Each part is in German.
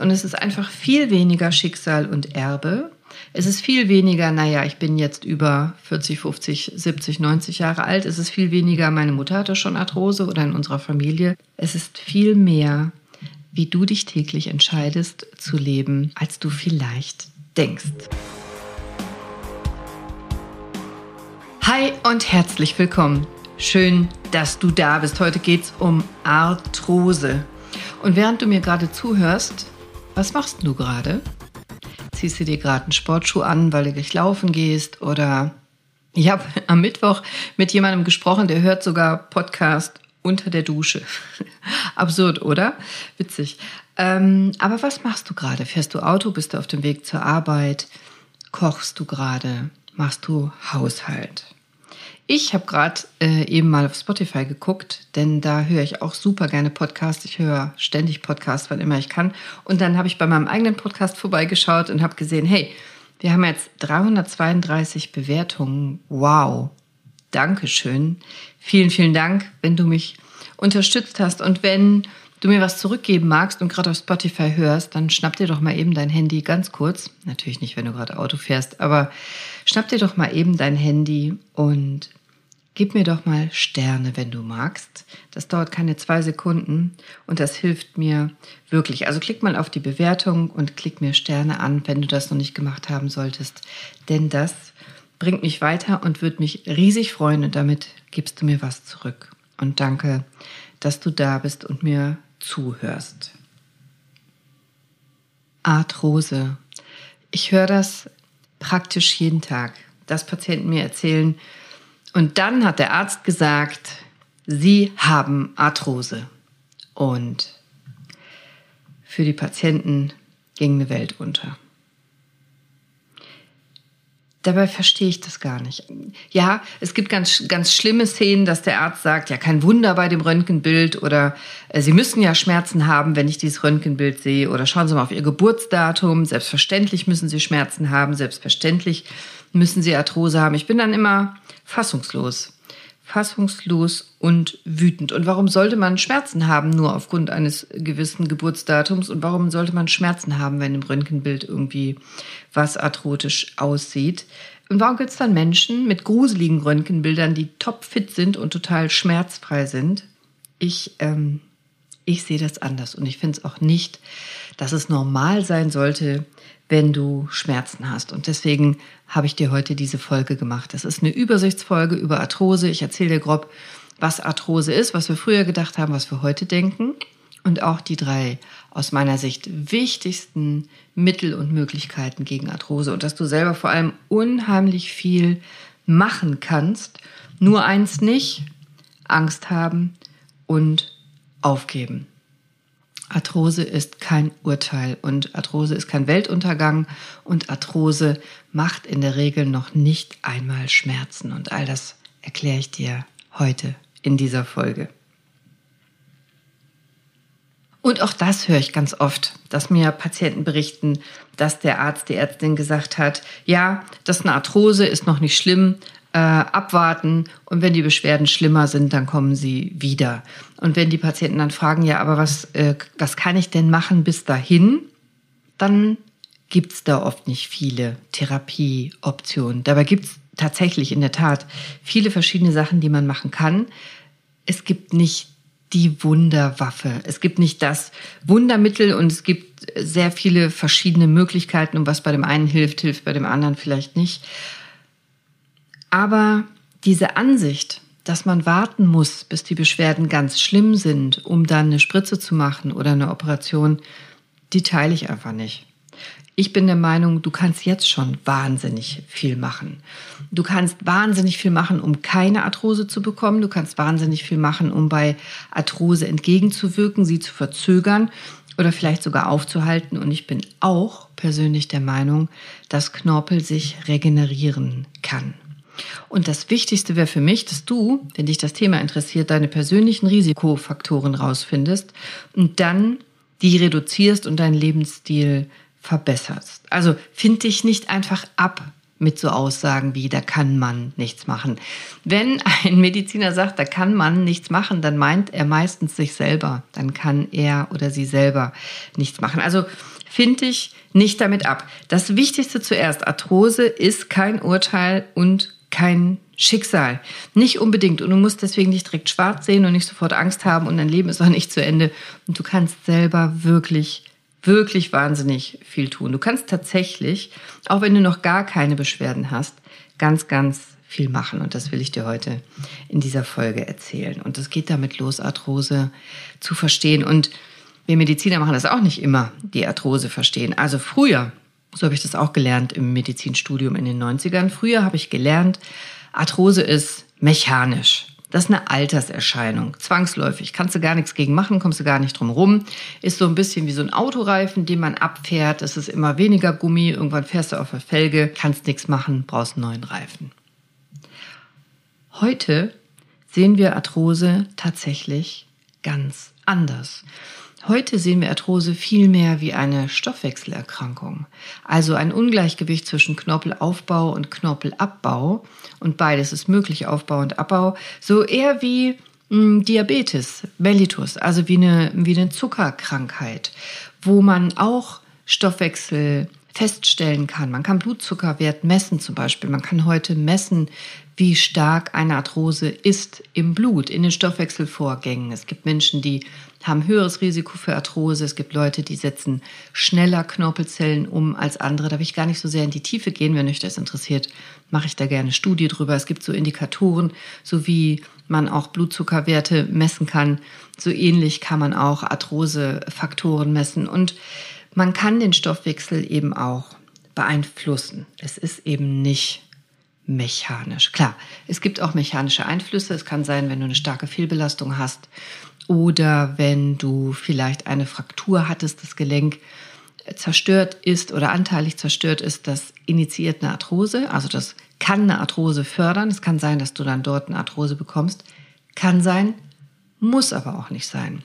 Und es ist einfach viel weniger Schicksal und Erbe. Es ist viel weniger, naja, ich bin jetzt über 40, 50, 70, 90 Jahre alt. Es ist viel weniger, meine Mutter hatte schon Arthrose oder in unserer Familie. Es ist viel mehr, wie du dich täglich entscheidest zu leben, als du vielleicht denkst. Hi und herzlich willkommen. Schön, dass du da bist. Heute geht es um Arthrose. Und während du mir gerade zuhörst, was machst du gerade? Ziehst du dir gerade einen Sportschuh an, weil du gleich laufen gehst? Oder ich habe am Mittwoch mit jemandem gesprochen, der hört sogar Podcast unter der Dusche. Absurd, oder? Witzig. Ähm, aber was machst du gerade? Fährst du Auto? Bist du auf dem Weg zur Arbeit? Kochst du gerade? Machst du Haushalt? Ich habe gerade äh, eben mal auf Spotify geguckt, denn da höre ich auch super gerne Podcasts. Ich höre ständig Podcasts, wann immer ich kann. Und dann habe ich bei meinem eigenen Podcast vorbeigeschaut und habe gesehen, hey, wir haben jetzt 332 Bewertungen. Wow. Dankeschön. Vielen, vielen Dank, wenn du mich unterstützt hast. Und wenn du mir was zurückgeben magst und gerade auf Spotify hörst, dann schnapp dir doch mal eben dein Handy ganz kurz. Natürlich nicht, wenn du gerade Auto fährst, aber schnapp dir doch mal eben dein Handy und Gib mir doch mal Sterne, wenn du magst. Das dauert keine zwei Sekunden und das hilft mir wirklich. Also klick mal auf die Bewertung und klick mir Sterne an, wenn du das noch nicht gemacht haben solltest. Denn das bringt mich weiter und wird mich riesig freuen und damit gibst du mir was zurück. Und danke, dass du da bist und mir zuhörst. Arthrose. Ich höre das praktisch jeden Tag, dass Patienten mir erzählen, und dann hat der Arzt gesagt, Sie haben Arthrose. Und für die Patienten ging eine Welt unter. Dabei verstehe ich das gar nicht. Ja, es gibt ganz, ganz schlimme Szenen, dass der Arzt sagt, ja, kein Wunder bei dem Röntgenbild oder äh, Sie müssen ja Schmerzen haben, wenn ich dieses Röntgenbild sehe oder schauen Sie mal auf Ihr Geburtsdatum. Selbstverständlich müssen Sie Schmerzen haben, selbstverständlich müssen Sie Arthrose haben. Ich bin dann immer fassungslos. Fassungslos und wütend. Und warum sollte man Schmerzen haben, nur aufgrund eines gewissen Geburtsdatums? Und warum sollte man Schmerzen haben, wenn im Röntgenbild irgendwie was arthrotisch aussieht? Und warum gibt es dann Menschen mit gruseligen Röntgenbildern, die topfit sind und total schmerzfrei sind? Ich, ähm, ich sehe das anders und ich finde es auch nicht, dass es normal sein sollte, wenn du Schmerzen hast. Und deswegen habe ich dir heute diese Folge gemacht. Das ist eine Übersichtsfolge über Arthrose. Ich erzähle dir grob, was Arthrose ist, was wir früher gedacht haben, was wir heute denken und auch die drei aus meiner Sicht wichtigsten Mittel und Möglichkeiten gegen Arthrose und dass du selber vor allem unheimlich viel machen kannst. Nur eins nicht, Angst haben und aufgeben. Arthrose ist kein Urteil und Arthrose ist kein Weltuntergang und Arthrose macht in der Regel noch nicht einmal Schmerzen und all das erkläre ich dir heute in dieser Folge. Und auch das höre ich ganz oft, dass mir Patienten berichten, dass der Arzt, die Ärztin gesagt hat, ja, das ist eine Arthrose, ist noch nicht schlimm, äh, abwarten und wenn die Beschwerden schlimmer sind, dann kommen sie wieder. Und wenn die Patienten dann fragen, ja, aber was, äh, was kann ich denn machen bis dahin, dann gibt's da oft nicht viele Therapieoptionen. Dabei gibt's tatsächlich in der Tat viele verschiedene Sachen, die man machen kann. Es gibt nicht die Wunderwaffe. Es gibt nicht das Wundermittel und es gibt sehr viele verschiedene Möglichkeiten und was bei dem einen hilft, hilft bei dem anderen vielleicht nicht. Aber diese Ansicht, dass man warten muss, bis die Beschwerden ganz schlimm sind, um dann eine Spritze zu machen oder eine Operation, die teile ich einfach nicht. Ich bin der Meinung, du kannst jetzt schon wahnsinnig viel machen. Du kannst wahnsinnig viel machen, um keine Arthrose zu bekommen. Du kannst wahnsinnig viel machen, um bei Arthrose entgegenzuwirken, sie zu verzögern oder vielleicht sogar aufzuhalten. Und ich bin auch persönlich der Meinung, dass Knorpel sich regenerieren kann. Und das Wichtigste wäre für mich, dass du, wenn dich das Thema interessiert, deine persönlichen Risikofaktoren rausfindest und dann die reduzierst und deinen Lebensstil verbesserst. Also find dich nicht einfach ab mit so Aussagen wie, da kann man nichts machen. Wenn ein Mediziner sagt, da kann man nichts machen, dann meint er meistens sich selber. Dann kann er oder sie selber nichts machen. Also finde ich nicht damit ab. Das Wichtigste zuerst, Arthrose ist kein Urteil und kein Schicksal. Nicht unbedingt. Und du musst deswegen nicht direkt schwarz sehen und nicht sofort Angst haben und dein Leben ist auch nicht zu Ende. Und du kannst selber wirklich wirklich wahnsinnig viel tun. Du kannst tatsächlich, auch wenn du noch gar keine Beschwerden hast, ganz, ganz viel machen. Und das will ich dir heute in dieser Folge erzählen. Und es geht damit los, Arthrose zu verstehen. Und wir Mediziner machen das auch nicht immer, die Arthrose verstehen. Also früher, so habe ich das auch gelernt im Medizinstudium in den 90ern, früher habe ich gelernt, Arthrose ist mechanisch. Das ist eine Alterserscheinung, zwangsläufig. Kannst du gar nichts gegen machen, kommst du gar nicht drum rum. Ist so ein bisschen wie so ein Autoreifen, den man abfährt. Es ist immer weniger Gummi. Irgendwann fährst du auf der Felge, kannst nichts machen, brauchst einen neuen Reifen. Heute sehen wir Arthrose tatsächlich ganz anders. Heute sehen wir Arthrose viel mehr wie eine Stoffwechselerkrankung, also ein Ungleichgewicht zwischen Knorpelaufbau und Knorpelabbau. Und beides ist möglich, Aufbau und Abbau, so eher wie mh, hm, Diabetes, Mellitus, also wie eine, wie eine Zuckerkrankheit, wo man auch Stoffwechsel feststellen kann. Man kann Blutzuckerwert messen zum Beispiel. Man kann heute messen, wie stark eine Arthrose ist im Blut, in den Stoffwechselvorgängen. Es gibt Menschen, die haben höheres Risiko für Arthrose. Es gibt Leute, die setzen schneller Knorpelzellen um als andere. Da will ich gar nicht so sehr in die Tiefe gehen. Wenn euch das interessiert, mache ich da gerne Studie drüber. Es gibt so Indikatoren, so wie man auch Blutzuckerwerte messen kann. So ähnlich kann man auch Arthrosefaktoren messen. Und man kann den Stoffwechsel eben auch beeinflussen. Es ist eben nicht mechanisch. Klar, es gibt auch mechanische Einflüsse. Es kann sein, wenn du eine starke Fehlbelastung hast oder wenn du vielleicht eine Fraktur hattest, das Gelenk zerstört ist oder anteilig zerstört ist, das initiiert eine Arthrose. Also das kann eine Arthrose fördern. Es kann sein, dass du dann dort eine Arthrose bekommst. Kann sein, muss aber auch nicht sein.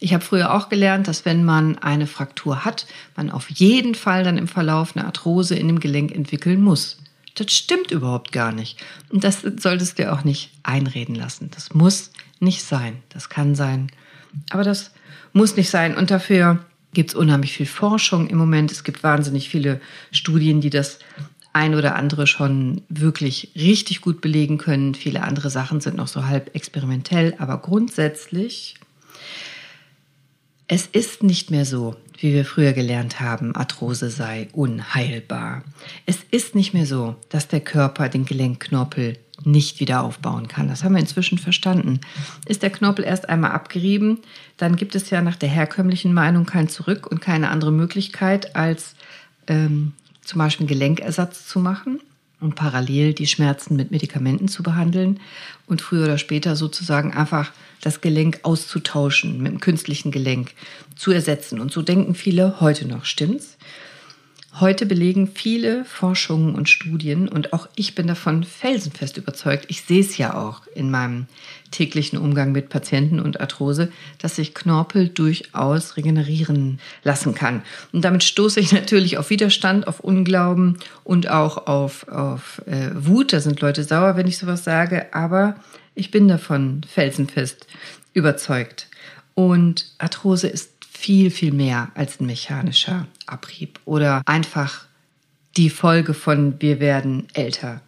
Ich habe früher auch gelernt, dass wenn man eine Fraktur hat, man auf jeden Fall dann im Verlauf eine Arthrose in dem Gelenk entwickeln muss. Das stimmt überhaupt gar nicht. Und das solltest du dir auch nicht einreden lassen. Das muss nicht sein. Das kann sein. Aber das muss nicht sein. Und dafür gibt es unheimlich viel Forschung im Moment. Es gibt wahnsinnig viele Studien, die das ein oder andere schon wirklich richtig gut belegen können. Viele andere Sachen sind noch so halb experimentell. Aber grundsätzlich es ist nicht mehr so, wie wir früher gelernt haben, Arthrose sei unheilbar. Es ist nicht mehr so, dass der Körper den Gelenkknorpel nicht wieder aufbauen kann. Das haben wir inzwischen verstanden. Ist der Knorpel erst einmal abgerieben, dann gibt es ja nach der herkömmlichen Meinung kein Zurück und keine andere Möglichkeit, als ähm, zum Beispiel Gelenkersatz zu machen und parallel die Schmerzen mit Medikamenten zu behandeln und früher oder später sozusagen einfach das Gelenk auszutauschen mit einem künstlichen Gelenk zu ersetzen. Und so denken viele heute noch, stimmt's? Heute belegen viele Forschungen und Studien und auch ich bin davon felsenfest überzeugt. Ich sehe es ja auch in meinem täglichen Umgang mit Patienten und Arthrose, dass sich Knorpel durchaus regenerieren lassen kann. Und damit stoße ich natürlich auf Widerstand, auf Unglauben und auch auf, auf äh, Wut. Da sind Leute sauer, wenn ich sowas sage, aber ich bin davon felsenfest überzeugt. Und Arthrose ist viel, viel mehr als ein mechanischer Abrieb oder einfach die Folge von wir werden älter.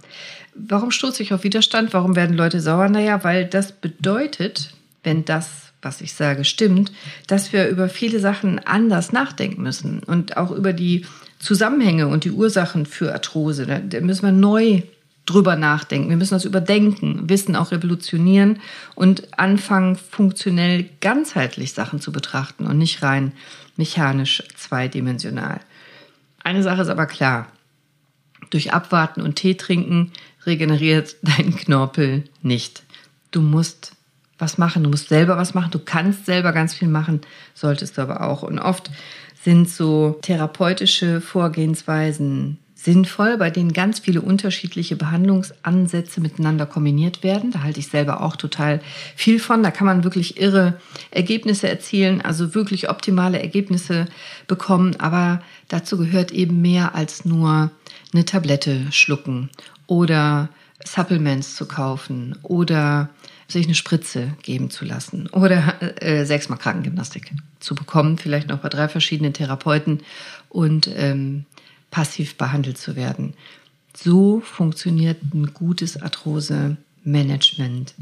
Warum stoße ich auf Widerstand? Warum werden Leute sauer? Naja, weil das bedeutet, wenn das, was ich sage, stimmt, dass wir über viele Sachen anders nachdenken müssen und auch über die Zusammenhänge und die Ursachen für Arthrose. Da müssen wir neu drüber nachdenken. Wir müssen das überdenken, Wissen auch revolutionieren und anfangen, funktionell ganzheitlich Sachen zu betrachten und nicht rein mechanisch zweidimensional. Eine Sache ist aber klar. Durch Abwarten und Tee trinken regeneriert dein Knorpel nicht. Du musst was machen, du musst selber was machen, du kannst selber ganz viel machen, solltest du aber auch. Und oft sind so therapeutische Vorgehensweisen sinnvoll, bei denen ganz viele unterschiedliche Behandlungsansätze miteinander kombiniert werden. Da halte ich selber auch total viel von. Da kann man wirklich irre Ergebnisse erzielen, also wirklich optimale Ergebnisse bekommen. Aber dazu gehört eben mehr als nur eine Tablette schlucken oder Supplements zu kaufen oder sich eine Spritze geben zu lassen oder äh, sechsmal Krankengymnastik zu bekommen, vielleicht noch bei drei verschiedenen Therapeuten und ähm, passiv behandelt zu werden. So funktioniert ein gutes Arthrose-Management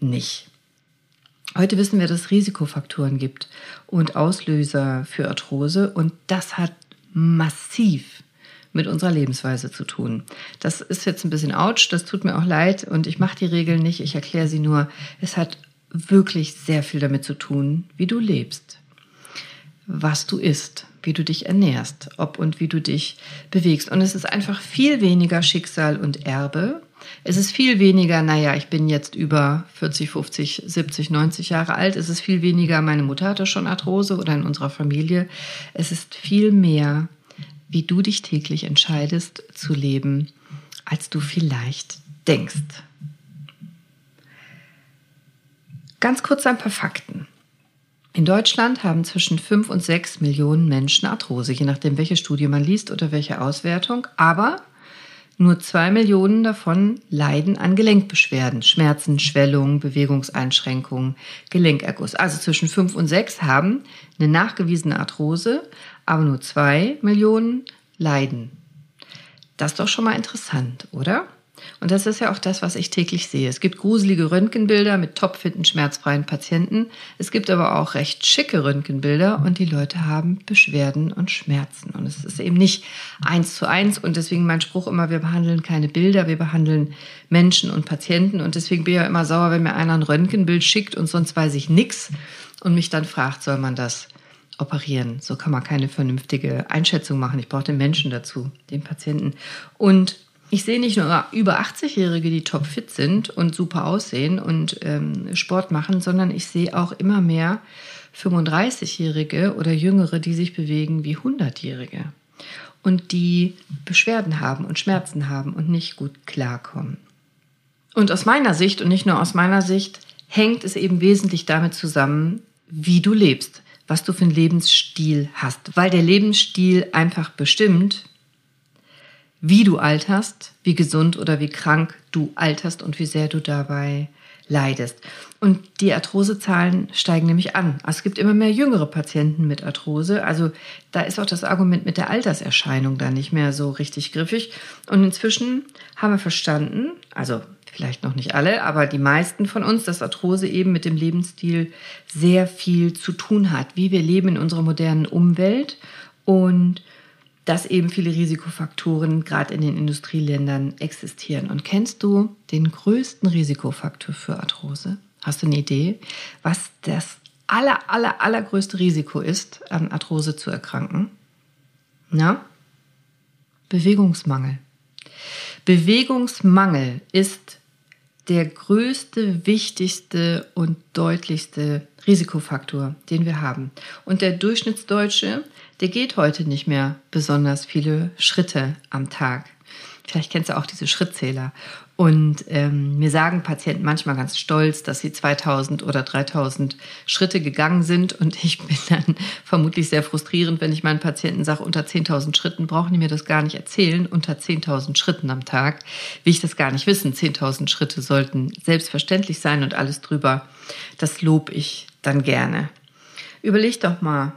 nicht. Heute wissen wir, dass es Risikofaktoren gibt und Auslöser für Arthrose und das hat massiv mit unserer Lebensweise zu tun. Das ist jetzt ein bisschen ouch, das tut mir auch leid und ich mache die Regeln nicht, ich erkläre sie nur. Es hat wirklich sehr viel damit zu tun, wie du lebst, was du isst, wie du dich ernährst, ob und wie du dich bewegst. Und es ist einfach viel weniger Schicksal und Erbe. Es ist viel weniger, naja, ich bin jetzt über 40, 50, 70, 90 Jahre alt. Es ist viel weniger, meine Mutter hatte schon Arthrose oder in unserer Familie. Es ist viel mehr wie du dich täglich entscheidest zu leben, als du vielleicht denkst. Ganz kurz ein paar Fakten. In Deutschland haben zwischen 5 und 6 Millionen Menschen Arthrose, je nachdem, welche Studie man liest oder welche Auswertung. Aber nur 2 Millionen davon leiden an Gelenkbeschwerden, Schmerzen, Schwellungen, Bewegungseinschränkungen, Gelenkerguss. Also zwischen 5 und 6 haben eine nachgewiesene Arthrose, aber nur 2 Millionen leiden. Das ist doch schon mal interessant, oder? Und das ist ja auch das, was ich täglich sehe. Es gibt gruselige Röntgenbilder mit topfitten, schmerzfreien Patienten. Es gibt aber auch recht schicke Röntgenbilder und die Leute haben Beschwerden und Schmerzen. Und es ist eben nicht eins zu eins. Und deswegen mein Spruch immer, wir behandeln keine Bilder, wir behandeln Menschen und Patienten. Und deswegen bin ich ja immer sauer, wenn mir einer ein Röntgenbild schickt und sonst weiß ich nichts und mich dann fragt, soll man das operieren. So kann man keine vernünftige Einschätzung machen. Ich brauche den Menschen dazu, den Patienten. Und ich sehe nicht nur über 80-Jährige, die topfit sind und super aussehen und ähm, Sport machen, sondern ich sehe auch immer mehr 35-Jährige oder Jüngere, die sich bewegen wie 100-Jährige und die Beschwerden haben und Schmerzen haben und nicht gut klarkommen. Und aus meiner Sicht und nicht nur aus meiner Sicht hängt es eben wesentlich damit zusammen, wie du lebst, was du für einen Lebensstil hast, weil der Lebensstil einfach bestimmt, wie du alterst, wie gesund oder wie krank du alterst und wie sehr du dabei leidest. Und die Arthrosezahlen steigen nämlich an. Es gibt immer mehr jüngere Patienten mit Arthrose. Also da ist auch das Argument mit der Alterserscheinung da nicht mehr so richtig griffig. Und inzwischen haben wir verstanden, also vielleicht noch nicht alle, aber die meisten von uns, dass Arthrose eben mit dem Lebensstil sehr viel zu tun hat, wie wir leben in unserer modernen Umwelt und dass eben viele Risikofaktoren gerade in den Industrieländern existieren. Und kennst du den größten Risikofaktor für Arthrose? Hast du eine Idee, was das aller, aller, allergrößte Risiko ist, an Arthrose zu erkranken? Na? Bewegungsmangel. Bewegungsmangel ist der größte, wichtigste und deutlichste Risikofaktor, den wir haben. Und der Durchschnittsdeutsche, der geht heute nicht mehr besonders viele Schritte am Tag. Vielleicht kennst du auch diese Schrittzähler. Und ähm, mir sagen Patienten manchmal ganz stolz, dass sie 2000 oder 3000 Schritte gegangen sind. Und ich bin dann vermutlich sehr frustrierend, wenn ich meinen Patienten sage, unter 10.000 Schritten brauchen die mir das gar nicht erzählen. Unter 10.000 Schritten am Tag will ich das gar nicht wissen. 10.000 Schritte sollten selbstverständlich sein und alles drüber. Das lob ich dann gerne. Überleg doch mal,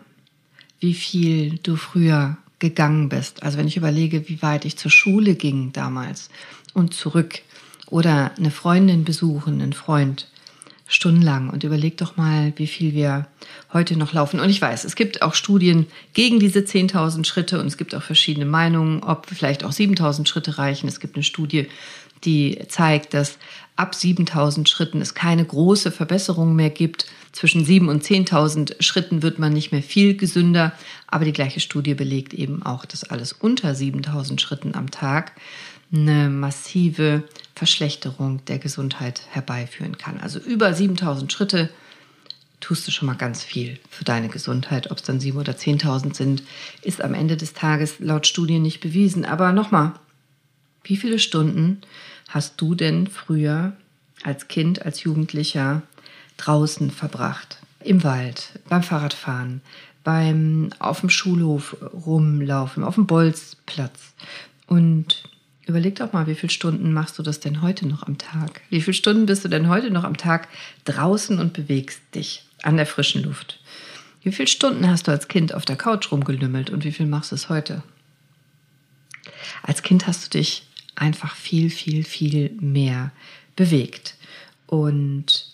wie viel du früher gegangen bist. Also wenn ich überlege, wie weit ich zur Schule ging damals und zurück oder eine Freundin besuchen, einen Freund stundenlang und überleg doch mal, wie viel wir heute noch laufen. Und ich weiß, es gibt auch Studien gegen diese 10.000 Schritte und es gibt auch verschiedene Meinungen, ob vielleicht auch 7.000 Schritte reichen. Es gibt eine Studie, die zeigt, dass ab 7.000 Schritten es keine große Verbesserung mehr gibt. Zwischen 7.000 und 10.000 Schritten wird man nicht mehr viel gesünder. Aber die gleiche Studie belegt eben auch, dass alles unter 7.000 Schritten am Tag eine massive Verschlechterung der Gesundheit herbeiführen kann. Also über 7000 Schritte tust du schon mal ganz viel für deine Gesundheit. Ob es dann 7.000 oder 10.000 sind, ist am Ende des Tages laut Studien nicht bewiesen. Aber nochmal, wie viele Stunden hast du denn früher als Kind, als Jugendlicher draußen verbracht? Im Wald, beim Fahrradfahren, beim auf dem Schulhof rumlaufen, auf dem Bolzplatz Und überleg doch mal, wie viele Stunden machst du das denn heute noch am Tag? Wie viele Stunden bist du denn heute noch am Tag draußen und bewegst dich an der frischen Luft? Wie viele Stunden hast du als Kind auf der Couch rumgelümmelt und wie viel machst du es heute? Als Kind hast du dich einfach viel, viel, viel mehr bewegt. Und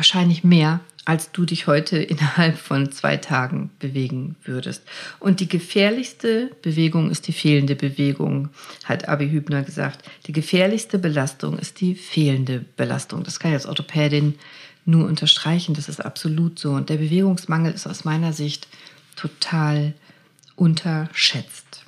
wahrscheinlich mehr, als du dich heute innerhalb von zwei Tagen bewegen würdest. Und die gefährlichste Bewegung ist die fehlende Bewegung, hat Abi Hübner gesagt. Die gefährlichste Belastung ist die fehlende Belastung. Das kann ich als Orthopädin nur unterstreichen. Das ist absolut so. Und der Bewegungsmangel ist aus meiner Sicht total unterschätzt.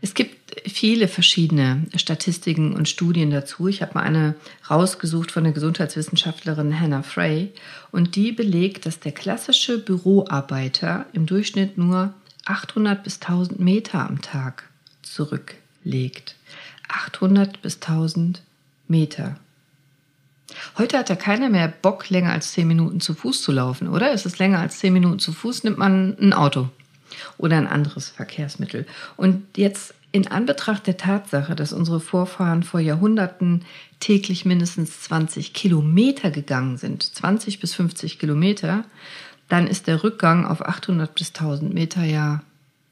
Es gibt viele verschiedene Statistiken und Studien dazu. Ich habe mal eine rausgesucht von der Gesundheitswissenschaftlerin Hannah Frey und die belegt, dass der klassische Büroarbeiter im Durchschnitt nur 800 bis 1000 Meter am Tag zurücklegt. 800 bis 1000 Meter. Heute hat ja keiner mehr Bock, länger als 10 Minuten zu Fuß zu laufen, oder? Ist es länger als 10 Minuten zu Fuß, nimmt man ein Auto oder ein anderes Verkehrsmittel. Und jetzt in Anbetracht der Tatsache, dass unsere Vorfahren vor Jahrhunderten täglich mindestens 20 Kilometer gegangen sind, 20 bis 50 Kilometer, dann ist der Rückgang auf 800 bis 1000 Meter ja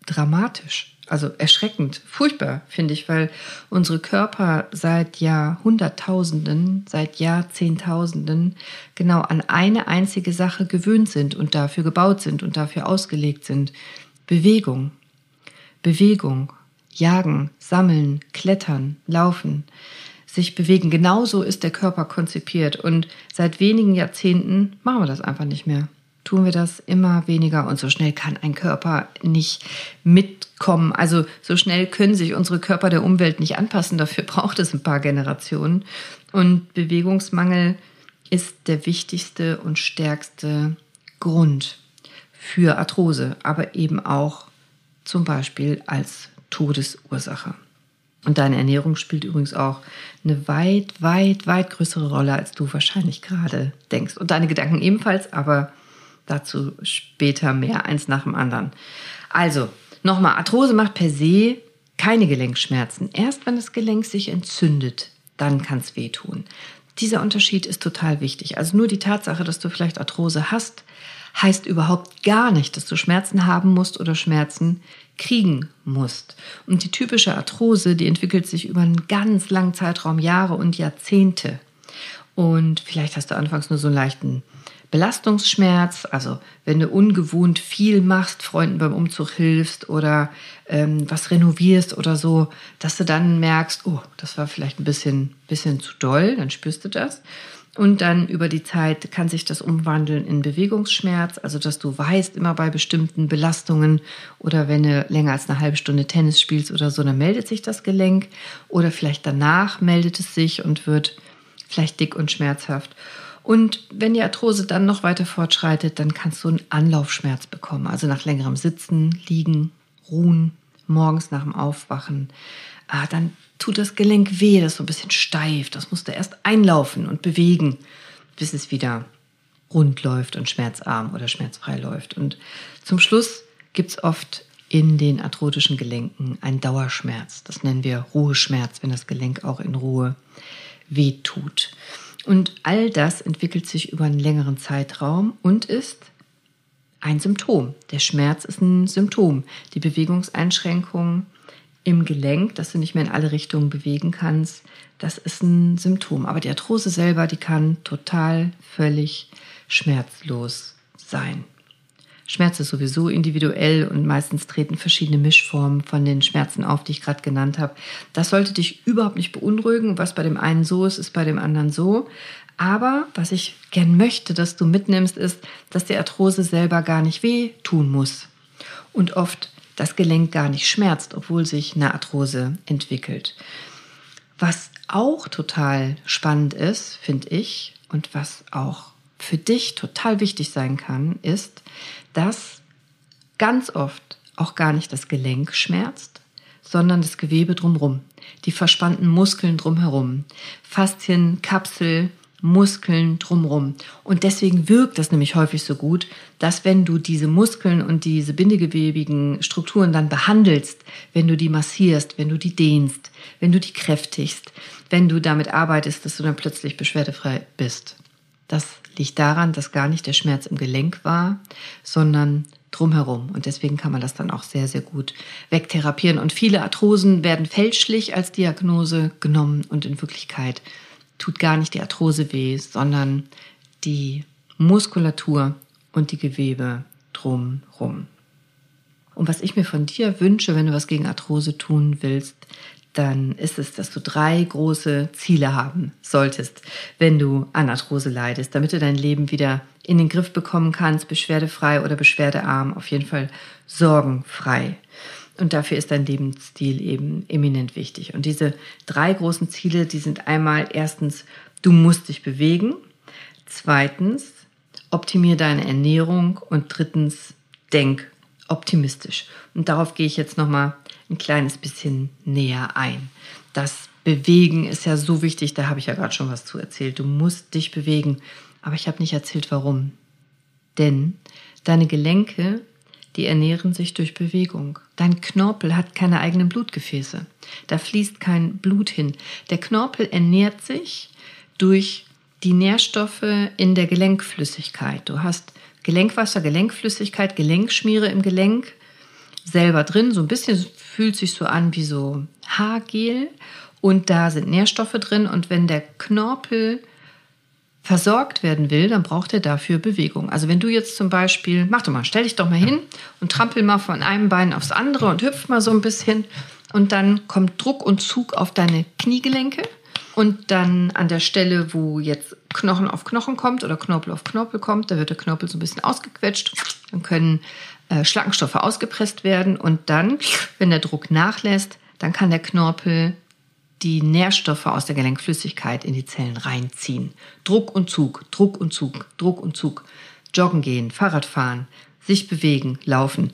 dramatisch. Also erschreckend, furchtbar, finde ich, weil unsere Körper seit Jahrhunderttausenden, seit Jahrzehntausenden genau an eine einzige Sache gewöhnt sind und dafür gebaut sind und dafür ausgelegt sind. Bewegung. Bewegung. Jagen, sammeln, klettern, laufen, sich bewegen. Genauso ist der Körper konzipiert. Und seit wenigen Jahrzehnten machen wir das einfach nicht mehr. Tun wir das immer weniger und so schnell kann ein Körper nicht mitkommen. Also so schnell können sich unsere Körper der Umwelt nicht anpassen. Dafür braucht es ein paar Generationen. Und Bewegungsmangel ist der wichtigste und stärkste Grund für Arthrose, aber eben auch zum Beispiel als Todesursache. Und deine Ernährung spielt übrigens auch eine weit, weit, weit größere Rolle, als du wahrscheinlich gerade denkst. Und deine Gedanken ebenfalls, aber dazu später mehr, eins nach dem anderen. Also, nochmal, Arthrose macht per se keine Gelenkschmerzen. Erst wenn das Gelenk sich entzündet, dann kann es wehtun. Dieser Unterschied ist total wichtig. Also nur die Tatsache, dass du vielleicht Arthrose hast, heißt überhaupt gar nicht, dass du Schmerzen haben musst oder Schmerzen kriegen musst. Und die typische Arthrose, die entwickelt sich über einen ganz langen Zeitraum, Jahre und Jahrzehnte. Und vielleicht hast du anfangs nur so einen leichten Belastungsschmerz, also wenn du ungewohnt viel machst, Freunden beim Umzug hilfst oder ähm, was renovierst oder so, dass du dann merkst, oh, das war vielleicht ein bisschen, bisschen zu doll, dann spürst du das. Und dann über die Zeit kann sich das umwandeln in Bewegungsschmerz, also dass du weißt, immer bei bestimmten Belastungen oder wenn du länger als eine halbe Stunde Tennis spielst oder so, dann meldet sich das Gelenk oder vielleicht danach meldet es sich und wird vielleicht dick und schmerzhaft. Und wenn die Arthrose dann noch weiter fortschreitet, dann kannst du einen Anlaufschmerz bekommen, also nach längerem Sitzen, Liegen, Ruhen, morgens nach dem Aufwachen. Ah, dann tut das Gelenk weh, das ist so ein bisschen steif. Das musst du erst einlaufen und bewegen, bis es wieder rund läuft und schmerzarm oder schmerzfrei läuft. Und zum Schluss gibt es oft in den arthrotischen Gelenken einen Dauerschmerz. Das nennen wir Ruheschmerz, wenn das Gelenk auch in Ruhe wehtut. Und all das entwickelt sich über einen längeren Zeitraum und ist ein Symptom. Der Schmerz ist ein Symptom. Die Bewegungseinschränkungen im Gelenk, dass du nicht mehr in alle Richtungen bewegen kannst, das ist ein Symptom. Aber die Arthrose selber, die kann total, völlig schmerzlos sein. Schmerz ist sowieso individuell und meistens treten verschiedene Mischformen von den Schmerzen auf, die ich gerade genannt habe. Das sollte dich überhaupt nicht beunruhigen. Was bei dem einen so ist, ist bei dem anderen so. Aber was ich gern möchte, dass du mitnimmst, ist, dass die Arthrose selber gar nicht weh tun muss. Und oft das Gelenk gar nicht schmerzt, obwohl sich eine Arthrose entwickelt. Was auch total spannend ist, finde ich, und was auch für dich total wichtig sein kann, ist, dass ganz oft auch gar nicht das Gelenk schmerzt, sondern das Gewebe drumherum, die verspannten Muskeln drumherum, Faszien, Kapsel, Muskeln drumrum. Und deswegen wirkt das nämlich häufig so gut, dass wenn du diese Muskeln und diese bindegewebigen Strukturen dann behandelst, wenn du die massierst, wenn du die dehnst, wenn du die kräftigst, wenn du damit arbeitest, dass du dann plötzlich beschwerdefrei bist. Das liegt daran, dass gar nicht der Schmerz im Gelenk war, sondern drumherum. Und deswegen kann man das dann auch sehr, sehr gut wegtherapieren. Und viele Arthrosen werden fälschlich als Diagnose genommen und in Wirklichkeit tut gar nicht die Arthrose weh, sondern die Muskulatur und die Gewebe drumherum. Und was ich mir von dir wünsche, wenn du was gegen Arthrose tun willst, dann ist es, dass du drei große Ziele haben solltest, wenn du an Arthrose leidest, damit du dein Leben wieder in den Griff bekommen kannst, beschwerdefrei oder beschwerdearm, auf jeden Fall sorgenfrei. Und dafür ist dein Lebensstil eben eminent wichtig. Und diese drei großen Ziele, die sind einmal erstens, du musst dich bewegen. Zweitens, optimier deine Ernährung. Und drittens, denk optimistisch. Und darauf gehe ich jetzt nochmal ein kleines bisschen näher ein. Das Bewegen ist ja so wichtig, da habe ich ja gerade schon was zu erzählt. Du musst dich bewegen, aber ich habe nicht erzählt, warum. Denn deine Gelenke, die ernähren sich durch Bewegung. Dein Knorpel hat keine eigenen Blutgefäße. Da fließt kein Blut hin. Der Knorpel ernährt sich durch die Nährstoffe in der Gelenkflüssigkeit. Du hast Gelenkwasser, Gelenkflüssigkeit, Gelenkschmiere im Gelenk selber drin. So ein bisschen fühlt sich so an wie so Haargel. Und da sind Nährstoffe drin. Und wenn der Knorpel versorgt werden will, dann braucht er dafür Bewegung. Also wenn du jetzt zum Beispiel, mach doch mal, stell dich doch mal hin und trampel mal von einem Bein aufs andere und hüpf mal so ein bisschen. Und dann kommt Druck und Zug auf deine Kniegelenke. Und dann an der Stelle, wo jetzt Knochen auf Knochen kommt oder Knorpel auf Knorpel kommt, da wird der Knorpel so ein bisschen ausgequetscht. Dann können äh, Schlackenstoffe ausgepresst werden. Und dann, wenn der Druck nachlässt, dann kann der Knorpel die Nährstoffe aus der Gelenkflüssigkeit in die Zellen reinziehen. Druck und Zug, Druck und Zug, Druck und Zug. Joggen gehen, Fahrrad fahren, sich bewegen, laufen.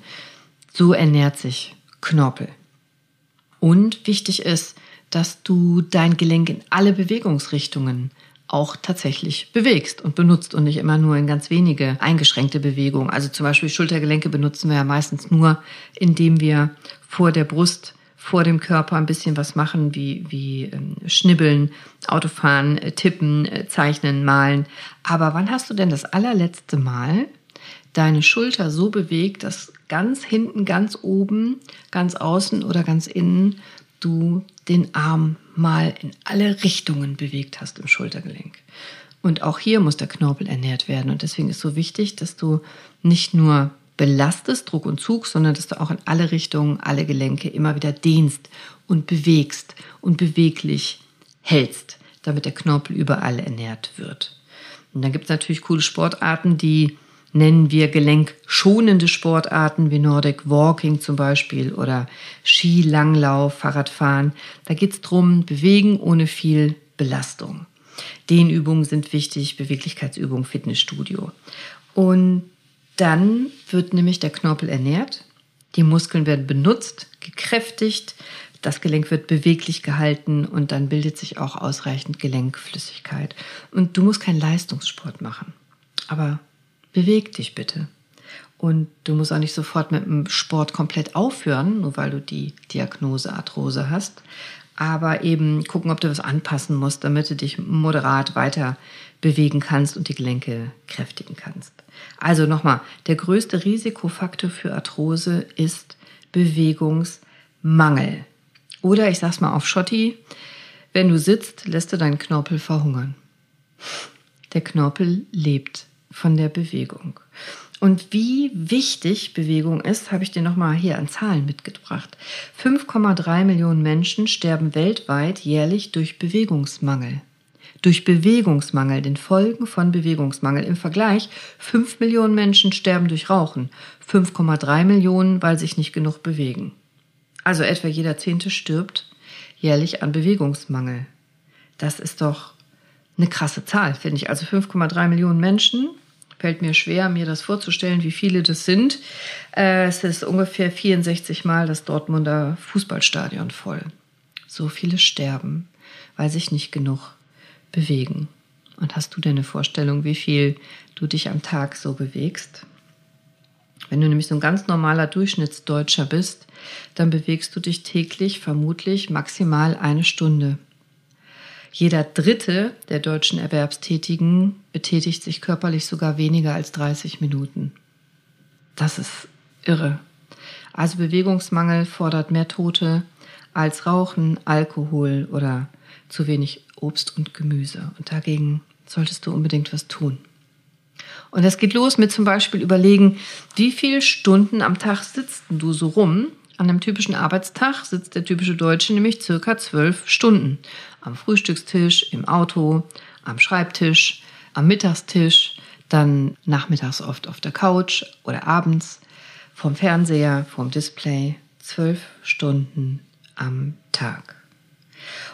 So ernährt sich Knorpel. Und wichtig ist, dass du dein Gelenk in alle Bewegungsrichtungen auch tatsächlich bewegst und benutzt und nicht immer nur in ganz wenige eingeschränkte Bewegungen. Also zum Beispiel Schultergelenke benutzen wir ja meistens nur, indem wir vor der Brust, vor dem Körper ein bisschen was machen, wie, wie ähm, Schnibbeln, Autofahren, äh, Tippen, äh, Zeichnen, Malen. Aber wann hast du denn das allerletzte Mal deine Schulter so bewegt, dass ganz hinten, ganz oben, ganz außen oder ganz innen du den Arm mal in alle Richtungen bewegt hast im Schultergelenk. Und auch hier muss der Knorpel ernährt werden. Und deswegen ist so wichtig, dass du nicht nur belastest, Druck und Zug, sondern dass du auch in alle Richtungen, alle Gelenke immer wieder dehnst und bewegst und beweglich hältst, damit der Knorpel überall ernährt wird. Und dann gibt es natürlich coole Sportarten, die nennen wir gelenkschonende Sportarten wie Nordic Walking zum Beispiel oder Skilanglauf, Fahrradfahren. Da geht es darum, bewegen ohne viel Belastung. Dehnübungen sind wichtig, Beweglichkeitsübungen, Fitnessstudio. Und dann wird nämlich der Knorpel ernährt, die Muskeln werden benutzt, gekräftigt, das Gelenk wird beweglich gehalten und dann bildet sich auch ausreichend Gelenkflüssigkeit. Und du musst keinen Leistungssport machen. Aber beweg dich bitte. Und du musst auch nicht sofort mit dem Sport komplett aufhören, nur weil du die Diagnose Arthrose hast. Aber eben gucken, ob du was anpassen musst, damit du dich moderat weiter bewegen kannst und die Gelenke kräftigen kannst. Also nochmal, der größte Risikofaktor für Arthrose ist Bewegungsmangel. Oder ich sag's mal auf Schotti, wenn du sitzt, lässt du deinen Knorpel verhungern. Der Knorpel lebt von der Bewegung. Und wie wichtig Bewegung ist, habe ich dir nochmal hier an Zahlen mitgebracht. 5,3 Millionen Menschen sterben weltweit jährlich durch Bewegungsmangel. Durch Bewegungsmangel, den Folgen von Bewegungsmangel. Im Vergleich, 5 Millionen Menschen sterben durch Rauchen, 5,3 Millionen, weil sich nicht genug bewegen. Also etwa jeder Zehnte stirbt jährlich an Bewegungsmangel. Das ist doch eine krasse Zahl, finde ich. Also 5,3 Millionen Menschen fällt mir schwer, mir das vorzustellen, wie viele das sind. Äh, es ist ungefähr 64 Mal das Dortmunder Fußballstadion voll. So viele sterben, weil sich nicht genug bewegen. Und hast du denn eine Vorstellung, wie viel du dich am Tag so bewegst? Wenn du nämlich so ein ganz normaler Durchschnittsdeutscher bist, dann bewegst du dich täglich vermutlich maximal eine Stunde. Jeder Dritte der deutschen Erwerbstätigen betätigt sich körperlich sogar weniger als 30 Minuten. Das ist irre. Also Bewegungsmangel fordert mehr Tote als Rauchen, Alkohol oder zu wenig Obst und Gemüse. Und dagegen solltest du unbedingt was tun. Und es geht los mit zum Beispiel überlegen, wie viele Stunden am Tag sitzt du so rum? An einem typischen Arbeitstag sitzt der typische Deutsche nämlich circa zwölf Stunden. Am Frühstückstisch, im Auto, am Schreibtisch, am Mittagstisch, dann nachmittags oft auf der Couch oder abends vom Fernseher, vom Display. Zwölf Stunden am Tag.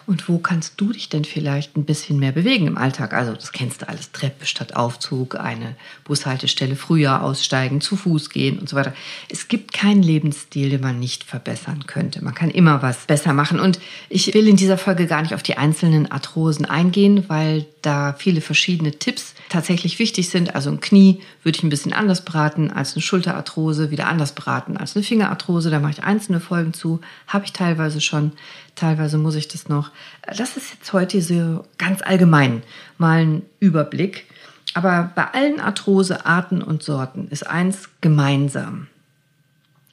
Und wo kannst du dich denn vielleicht ein bisschen mehr bewegen im Alltag? Also das kennst du alles, Treppe statt Aufzug, eine Bushaltestelle früher aussteigen, zu Fuß gehen und so weiter. Es gibt keinen Lebensstil, den man nicht verbessern könnte. Man kann immer was besser machen. Und ich will in dieser Folge gar nicht auf die einzelnen Arthrosen eingehen, weil da viele verschiedene Tipps tatsächlich wichtig sind. Also ein Knie würde ich ein bisschen anders beraten als eine Schulterarthrose, wieder anders beraten als eine Fingerarthrose. Da mache ich einzelne Folgen zu, habe ich teilweise schon. Teilweise muss ich das noch. Das ist jetzt heute so ganz allgemein mal ein Überblick. Aber bei allen Arthrosearten und Sorten ist eins gemeinsam.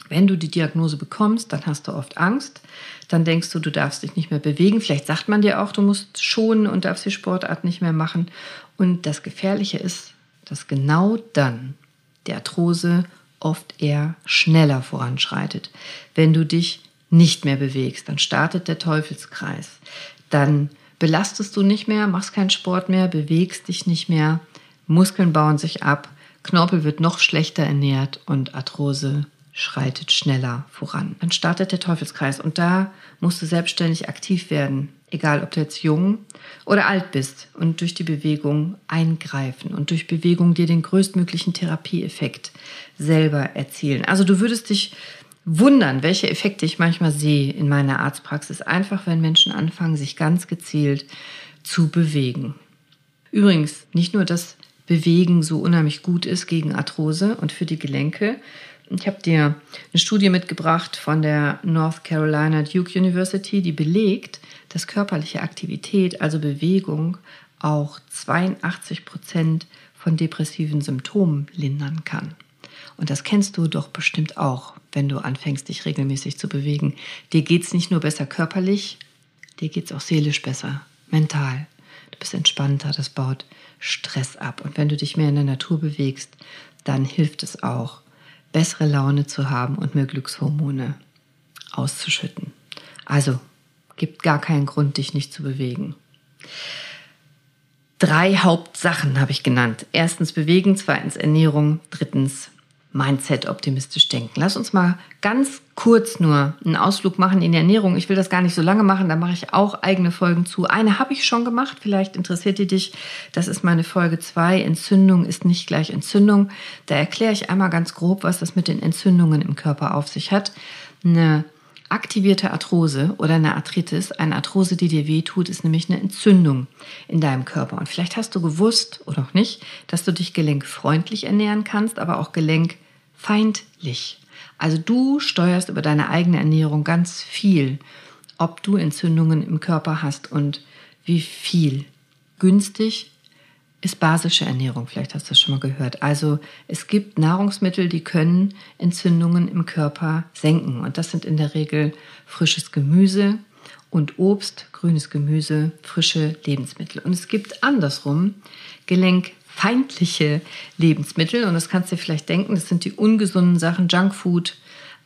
Wenn du die Diagnose bekommst, dann hast du oft Angst. Dann denkst du, du darfst dich nicht mehr bewegen. Vielleicht sagt man dir auch, du musst schonen und darfst die Sportart nicht mehr machen. Und das Gefährliche ist, dass genau dann die Arthrose oft eher schneller voranschreitet. Wenn du dich nicht mehr bewegst, dann startet der Teufelskreis. Dann belastest du nicht mehr, machst keinen Sport mehr, bewegst dich nicht mehr, Muskeln bauen sich ab, Knorpel wird noch schlechter ernährt und Arthrose schreitet schneller voran. Dann startet der Teufelskreis und da musst du selbstständig aktiv werden, egal ob du jetzt jung oder alt bist und durch die Bewegung eingreifen und durch Bewegung dir den größtmöglichen Therapieeffekt selber erzielen. Also du würdest dich wundern, welche Effekte ich manchmal sehe in meiner Arztpraxis, einfach wenn Menschen anfangen, sich ganz gezielt zu bewegen. Übrigens, nicht nur, dass Bewegen so unheimlich gut ist gegen Arthrose und für die Gelenke. Ich habe dir eine Studie mitgebracht von der North Carolina Duke University, die belegt, dass körperliche Aktivität, also Bewegung, auch 82 Prozent von depressiven Symptomen lindern kann. Und das kennst du doch bestimmt auch, wenn du anfängst, dich regelmäßig zu bewegen. Dir geht es nicht nur besser körperlich, dir geht es auch seelisch besser, mental. Du bist entspannter, das baut Stress ab. Und wenn du dich mehr in der Natur bewegst, dann hilft es auch, bessere Laune zu haben und mehr Glückshormone auszuschütten. Also gibt gar keinen Grund, dich nicht zu bewegen. Drei Hauptsachen habe ich genannt. Erstens Bewegen, zweitens Ernährung, drittens Mindset optimistisch denken. Lass uns mal ganz kurz nur einen Ausflug machen in die Ernährung. Ich will das gar nicht so lange machen, da mache ich auch eigene Folgen zu. Eine habe ich schon gemacht, vielleicht interessiert die dich. Das ist meine Folge 2. Entzündung ist nicht gleich Entzündung. Da erkläre ich einmal ganz grob, was das mit den Entzündungen im Körper auf sich hat. Eine aktivierte Arthrose oder eine Arthritis, eine Arthrose, die dir wehtut, ist nämlich eine Entzündung in deinem Körper. Und vielleicht hast du gewusst oder auch nicht, dass du dich gelenkfreundlich ernähren kannst, aber auch gelenkfeindlich. Also du steuerst über deine eigene Ernährung ganz viel, ob du Entzündungen im Körper hast und wie viel. Günstig ist basische Ernährung. Vielleicht hast du das schon mal gehört. Also es gibt Nahrungsmittel, die können Entzündungen im Körper senken. Und das sind in der Regel frisches Gemüse und Obst, grünes Gemüse, frische Lebensmittel. Und es gibt andersrum gelenkfeindliche Lebensmittel. Und das kannst du dir vielleicht denken, das sind die ungesunden Sachen, Junkfood,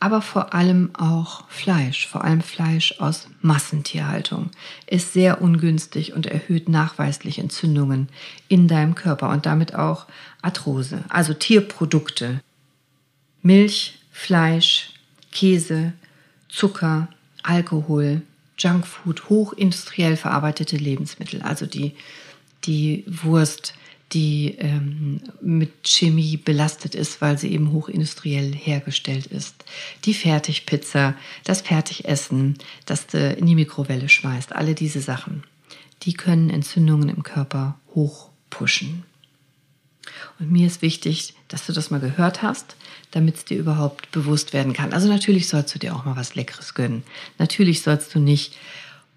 aber vor allem auch Fleisch, vor allem Fleisch aus Massentierhaltung, ist sehr ungünstig und erhöht nachweislich Entzündungen in deinem Körper und damit auch Arthrose, also Tierprodukte. Milch, Fleisch, Käse, Zucker, Alkohol, Junkfood, hochindustriell verarbeitete Lebensmittel, also die, die Wurst, die ähm, mit Chemie belastet ist, weil sie eben hochindustriell hergestellt ist. Die Fertigpizza, das Fertigessen, das du in die Mikrowelle schmeißt, alle diese Sachen, die können Entzündungen im Körper hoch pushen. Und mir ist wichtig, dass du das mal gehört hast, damit es dir überhaupt bewusst werden kann. Also natürlich sollst du dir auch mal was Leckeres gönnen. Natürlich sollst du nicht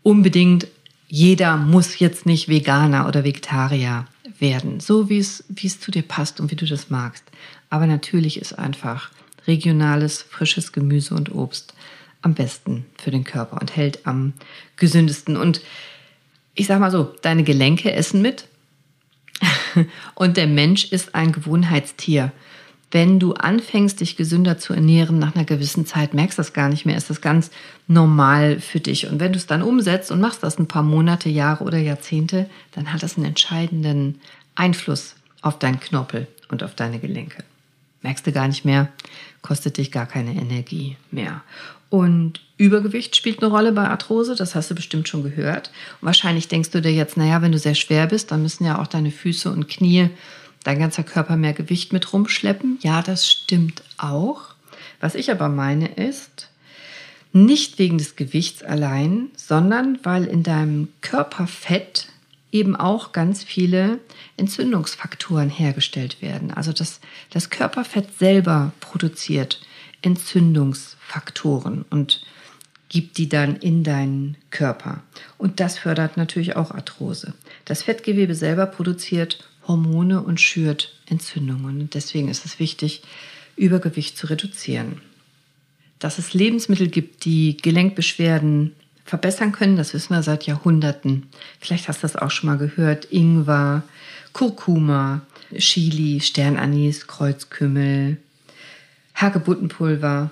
unbedingt, jeder muss jetzt nicht Veganer oder Vegetarier werden, so wie es, wie es zu dir passt und wie du das magst. Aber natürlich ist einfach regionales, frisches Gemüse und Obst am besten für den Körper und hält am gesündesten. Und ich sag mal so, deine Gelenke essen mit und der Mensch ist ein Gewohnheitstier. Wenn du anfängst, dich gesünder zu ernähren, nach einer gewissen Zeit merkst du das gar nicht mehr, ist das ganz normal für dich. Und wenn du es dann umsetzt und machst das ein paar Monate, Jahre oder Jahrzehnte, dann hat das einen entscheidenden Einfluss auf deinen Knorpel und auf deine Gelenke. Merkst du gar nicht mehr, kostet dich gar keine Energie mehr. Und Übergewicht spielt eine Rolle bei Arthrose, das hast du bestimmt schon gehört. Und wahrscheinlich denkst du dir jetzt, naja, wenn du sehr schwer bist, dann müssen ja auch deine Füße und Knie, dein ganzer Körper mehr Gewicht mit rumschleppen. Ja, das stimmt auch. Was ich aber meine ist, nicht wegen des Gewichts allein, sondern weil in deinem Körperfett eben auch ganz viele Entzündungsfaktoren hergestellt werden. Also das, das Körperfett selber produziert Entzündungsfaktoren und gibt die dann in deinen Körper. Und das fördert natürlich auch Arthrose. Das Fettgewebe selber produziert Hormone und schürt Entzündungen. Deswegen ist es wichtig, Übergewicht zu reduzieren. Dass es Lebensmittel gibt, die Gelenkbeschwerden verbessern können, das wissen wir seit Jahrhunderten. Vielleicht hast du das auch schon mal gehört. Ingwer, Kurkuma, Chili, Sternanis, Kreuzkümmel, Hagebuttenpulver,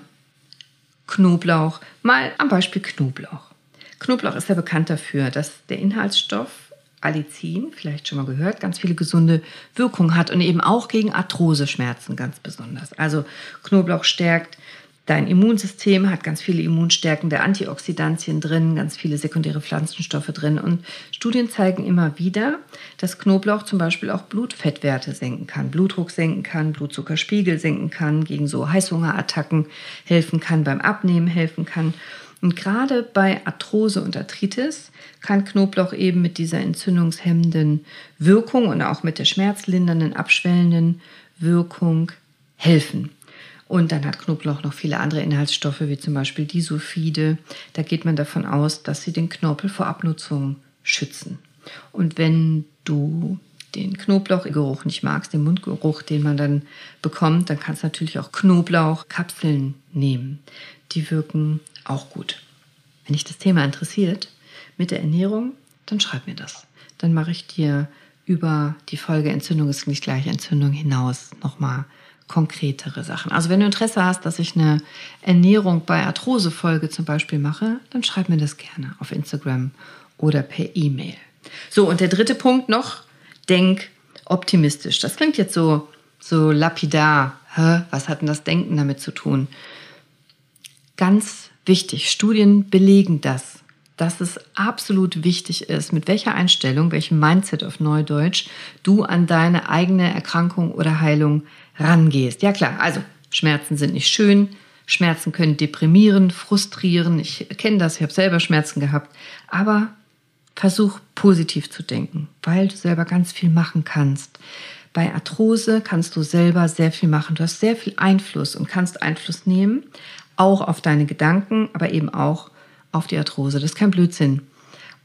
Knoblauch. Mal am Beispiel Knoblauch. Knoblauch ist ja bekannt dafür, dass der Inhaltsstoff Allicin, vielleicht schon mal gehört, ganz viele gesunde Wirkungen hat und eben auch gegen Arthroseschmerzen ganz besonders. Also Knoblauch stärkt Dein Immunsystem hat ganz viele immunstärkende Antioxidantien drin, ganz viele sekundäre Pflanzenstoffe drin. Und Studien zeigen immer wieder, dass Knoblauch zum Beispiel auch Blutfettwerte senken kann, Blutdruck senken kann, Blutzuckerspiegel senken kann, gegen so Heißhungerattacken helfen kann, beim Abnehmen helfen kann. Und gerade bei Arthrose und Arthritis kann Knoblauch eben mit dieser entzündungshemmenden Wirkung und auch mit der schmerzlindernden, abschwellenden Wirkung helfen. Und dann hat Knoblauch noch viele andere Inhaltsstoffe, wie zum Beispiel die Sulfide. Da geht man davon aus, dass sie den Knorpel vor Abnutzung schützen. Und wenn du den Knoblauchgeruch nicht magst, den Mundgeruch, den man dann bekommt, dann kannst du natürlich auch Knoblauchkapseln nehmen. Die wirken auch gut. Wenn dich das Thema interessiert mit der Ernährung, dann schreib mir das. Dann mache ich dir über die Folge Entzündung ist nicht gleich Entzündung hinaus nochmal konkretere Sachen. Also wenn du Interesse hast, dass ich eine Ernährung bei Arthrose-Folge zum Beispiel mache, dann schreib mir das gerne auf Instagram oder per E-Mail. So, und der dritte Punkt noch, denk optimistisch. Das klingt jetzt so, so lapidar. Hä? Was hat denn das Denken damit zu tun? Ganz wichtig, Studien belegen das, dass es absolut wichtig ist, mit welcher Einstellung, welchem Mindset auf Neudeutsch du an deine eigene Erkrankung oder Heilung rangehst. Ja klar, also Schmerzen sind nicht schön. Schmerzen können deprimieren, frustrieren. Ich kenne das, ich habe selber Schmerzen gehabt. Aber versuch positiv zu denken, weil du selber ganz viel machen kannst. Bei Arthrose kannst du selber sehr viel machen. Du hast sehr viel Einfluss und kannst Einfluss nehmen, auch auf deine Gedanken, aber eben auch auf die Arthrose. Das ist kein Blödsinn.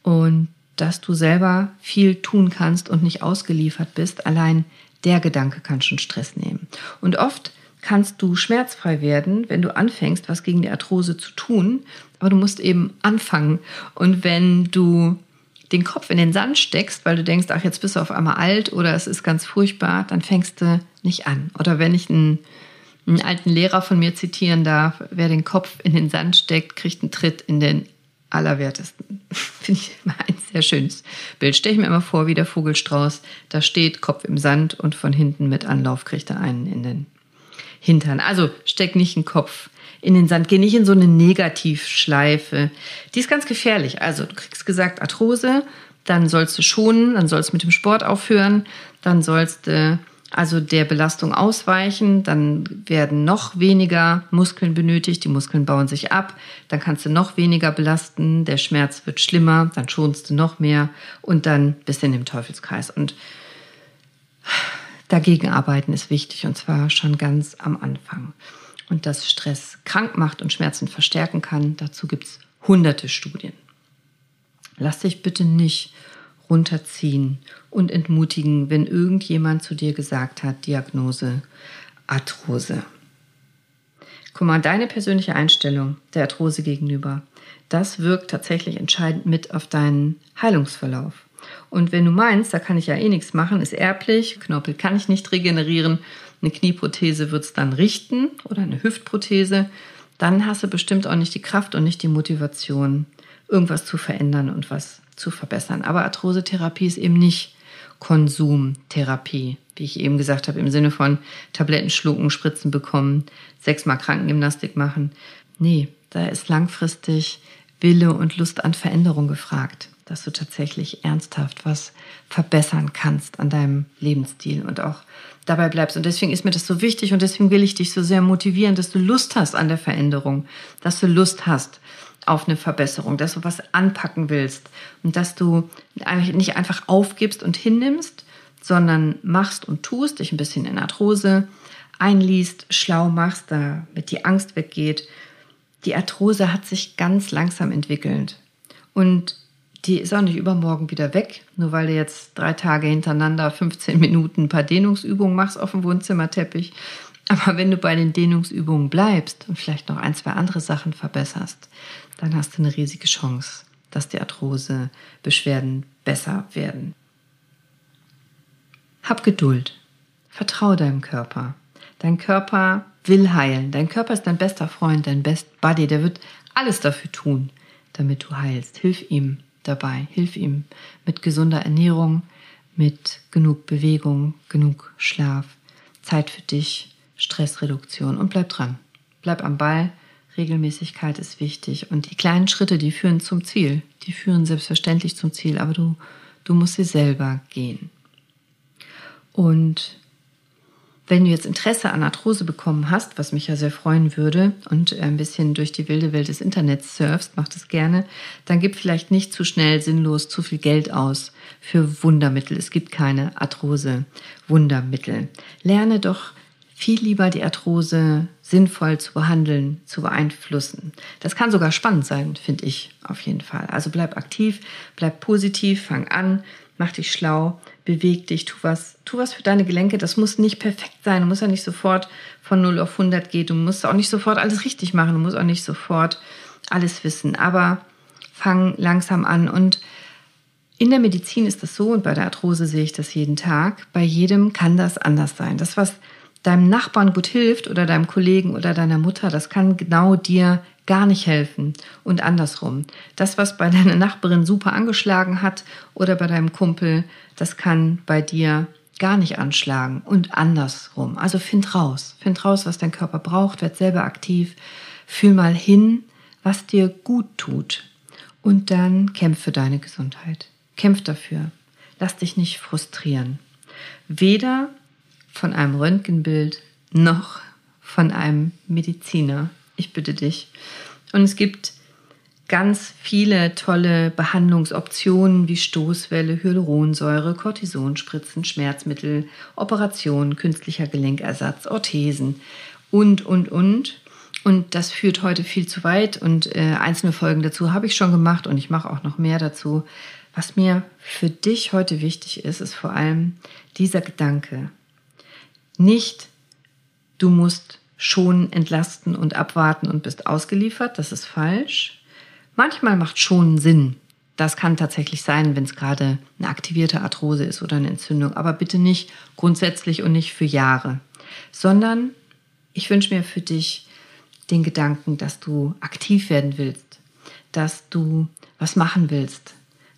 Und dass du selber viel tun kannst und nicht ausgeliefert bist, allein der Gedanke kann schon Stress nehmen. Und oft kannst du schmerzfrei werden, wenn du anfängst, was gegen die Arthrose zu tun. Aber du musst eben anfangen. Und wenn du den Kopf in den Sand steckst, weil du denkst, ach, jetzt bist du auf einmal alt oder es ist ganz furchtbar, dann fängst du nicht an. Oder wenn ich einen, einen alten Lehrer von mir zitieren darf, wer den Kopf in den Sand steckt, kriegt einen Tritt in den Allerwertesten. Finde ich immer ein sehr schönes Bild. Stelle ich mir immer vor, wie der Vogelstrauß da steht, Kopf im Sand und von hinten mit Anlauf kriegt er einen in den Hintern. Also steck nicht den Kopf in den Sand, geh nicht in so eine Negativschleife. Die ist ganz gefährlich. Also du kriegst gesagt Arthrose, dann sollst du schonen, dann sollst du mit dem Sport aufhören, dann sollst du also der Belastung ausweichen, dann werden noch weniger Muskeln benötigt, die Muskeln bauen sich ab, dann kannst du noch weniger belasten, der Schmerz wird schlimmer, dann schonst du noch mehr und dann bist du in dem Teufelskreis. Und dagegen arbeiten ist wichtig und zwar schon ganz am Anfang. Und dass Stress krank macht und Schmerzen verstärken kann, dazu gibt es hunderte Studien. Lass dich bitte nicht runterziehen und entmutigen, wenn irgendjemand zu dir gesagt hat, Diagnose Arthrose. Guck mal, deine persönliche Einstellung der Arthrose gegenüber, das wirkt tatsächlich entscheidend mit auf deinen Heilungsverlauf. Und wenn du meinst, da kann ich ja eh nichts machen, ist erblich, Knorpel kann ich nicht regenerieren, eine Knieprothese wird es dann richten oder eine Hüftprothese, dann hast du bestimmt auch nicht die Kraft und nicht die Motivation, irgendwas zu verändern und was zu verbessern. Aber Arthrosetherapie ist eben nicht Konsumtherapie, wie ich eben gesagt habe, im Sinne von Tabletten schlucken, Spritzen bekommen, sechsmal Krankengymnastik machen. Nee, da ist langfristig Wille und Lust an Veränderung gefragt, dass du tatsächlich ernsthaft was verbessern kannst an deinem Lebensstil und auch dabei bleibst. Und deswegen ist mir das so wichtig und deswegen will ich dich so sehr motivieren, dass du Lust hast an der Veränderung, dass du Lust hast auf eine Verbesserung, dass du was anpacken willst und dass du nicht einfach aufgibst und hinnimmst, sondern machst und tust, dich ein bisschen in Arthrose einliest, schlau machst, damit die Angst weggeht. Die Arthrose hat sich ganz langsam entwickelt und die ist auch nicht übermorgen wieder weg, nur weil du jetzt drei Tage hintereinander 15 Minuten ein paar Dehnungsübungen machst auf dem Wohnzimmerteppich. Aber wenn du bei den Dehnungsübungen bleibst und vielleicht noch ein, zwei andere Sachen verbesserst, dann hast du eine riesige Chance, dass die Arthrose-Beschwerden besser werden. Hab Geduld. Vertraue deinem Körper. Dein Körper will heilen. Dein Körper ist dein bester Freund, dein Best Buddy. Der wird alles dafür tun, damit du heilst. Hilf ihm dabei. Hilf ihm mit gesunder Ernährung, mit genug Bewegung, genug Schlaf, Zeit für dich, Stressreduktion und bleib dran. Bleib am Ball Regelmäßigkeit ist wichtig und die kleinen Schritte, die führen zum Ziel. Die führen selbstverständlich zum Ziel, aber du, du musst sie selber gehen. Und wenn du jetzt Interesse an Arthrose bekommen hast, was mich ja sehr freuen würde und ein bisschen durch die wilde Welt des Internets surfst, mach das gerne, dann gib vielleicht nicht zu schnell sinnlos zu viel Geld aus für Wundermittel. Es gibt keine Arthrose-Wundermittel. Lerne doch viel lieber die Arthrose sinnvoll zu behandeln, zu beeinflussen. Das kann sogar spannend sein, finde ich auf jeden Fall. Also bleib aktiv, bleib positiv, fang an, mach dich schlau, beweg dich, tu was, tu was für deine Gelenke. Das muss nicht perfekt sein. Du musst ja nicht sofort von 0 auf 100 gehen. Du musst auch nicht sofort alles richtig machen. Du musst auch nicht sofort alles wissen. Aber fang langsam an und in der Medizin ist das so und bei der Arthrose sehe ich das jeden Tag. Bei jedem kann das anders sein. Das, was deinem Nachbarn gut hilft oder deinem Kollegen oder deiner Mutter, das kann genau dir gar nicht helfen und andersrum. Das, was bei deiner Nachbarin super angeschlagen hat oder bei deinem Kumpel, das kann bei dir gar nicht anschlagen und andersrum. Also find raus, find raus, was dein Körper braucht, werd selber aktiv, fühl mal hin, was dir gut tut und dann kämpf für deine Gesundheit. Kämpf dafür. Lass dich nicht frustrieren. Weder von einem Röntgenbild noch von einem Mediziner. Ich bitte dich. Und es gibt ganz viele tolle Behandlungsoptionen wie Stoßwelle, Hyaluronsäure, Cortisonspritzen, Schmerzmittel, Operationen, künstlicher Gelenkersatz, Orthesen und, und, und. Und das führt heute viel zu weit und äh, einzelne Folgen dazu habe ich schon gemacht und ich mache auch noch mehr dazu. Was mir für dich heute wichtig ist, ist vor allem dieser Gedanke, nicht, du musst schon entlasten und abwarten und bist ausgeliefert. Das ist falsch. Manchmal macht schon Sinn. Das kann tatsächlich sein, wenn es gerade eine aktivierte Arthrose ist oder eine Entzündung. Aber bitte nicht grundsätzlich und nicht für Jahre, sondern ich wünsche mir für dich den Gedanken, dass du aktiv werden willst, dass du was machen willst,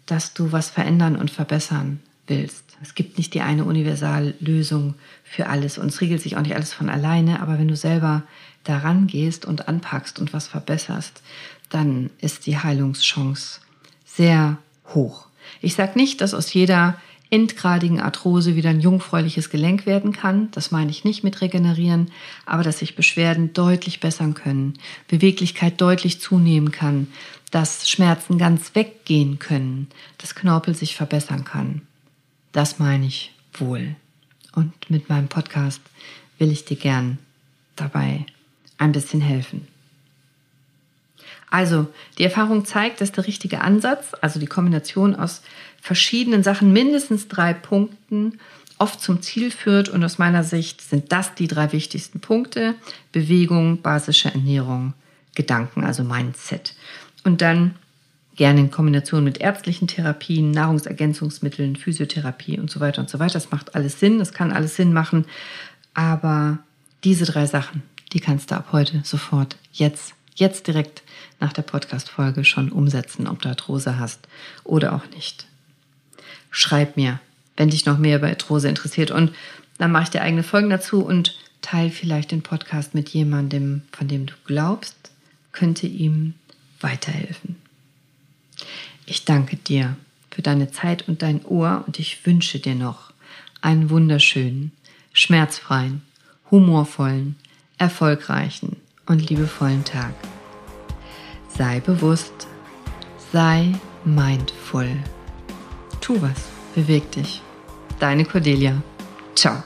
dass du was verändern und verbessern willst. Es gibt nicht die eine Universallösung für alles und es regelt sich auch nicht alles von alleine, aber wenn du selber daran gehst und anpackst und was verbesserst, dann ist die Heilungschance sehr hoch. Ich sage nicht, dass aus jeder endgradigen Arthrose wieder ein jungfräuliches Gelenk werden kann. Das meine ich nicht mit regenerieren, aber dass sich Beschwerden deutlich bessern können, Beweglichkeit deutlich zunehmen kann, dass Schmerzen ganz weggehen können, dass Knorpel sich verbessern kann. Das meine ich wohl. Und mit meinem Podcast will ich dir gern dabei ein bisschen helfen. Also, die Erfahrung zeigt, dass der richtige Ansatz, also die Kombination aus verschiedenen Sachen, mindestens drei Punkten, oft zum Ziel führt. Und aus meiner Sicht sind das die drei wichtigsten Punkte. Bewegung, basische Ernährung, Gedanken, also Mindset. Und dann gerne in Kombination mit ärztlichen Therapien, Nahrungsergänzungsmitteln, Physiotherapie und so weiter und so weiter. Das macht alles Sinn, das kann alles Sinn machen. Aber diese drei Sachen, die kannst du ab heute sofort, jetzt, jetzt direkt nach der Podcast-Folge schon umsetzen, ob du Arthrose hast oder auch nicht. Schreib mir, wenn dich noch mehr über Arthrose interessiert und dann mache ich dir eigene Folgen dazu und teile vielleicht den Podcast mit jemandem, von dem du glaubst, könnte ihm weiterhelfen. Ich danke dir für deine Zeit und dein Ohr und ich wünsche dir noch einen wunderschönen, schmerzfreien, humorvollen, erfolgreichen und liebevollen Tag. Sei bewusst, sei mindful. Tu was, beweg dich. Deine Cordelia. Ciao.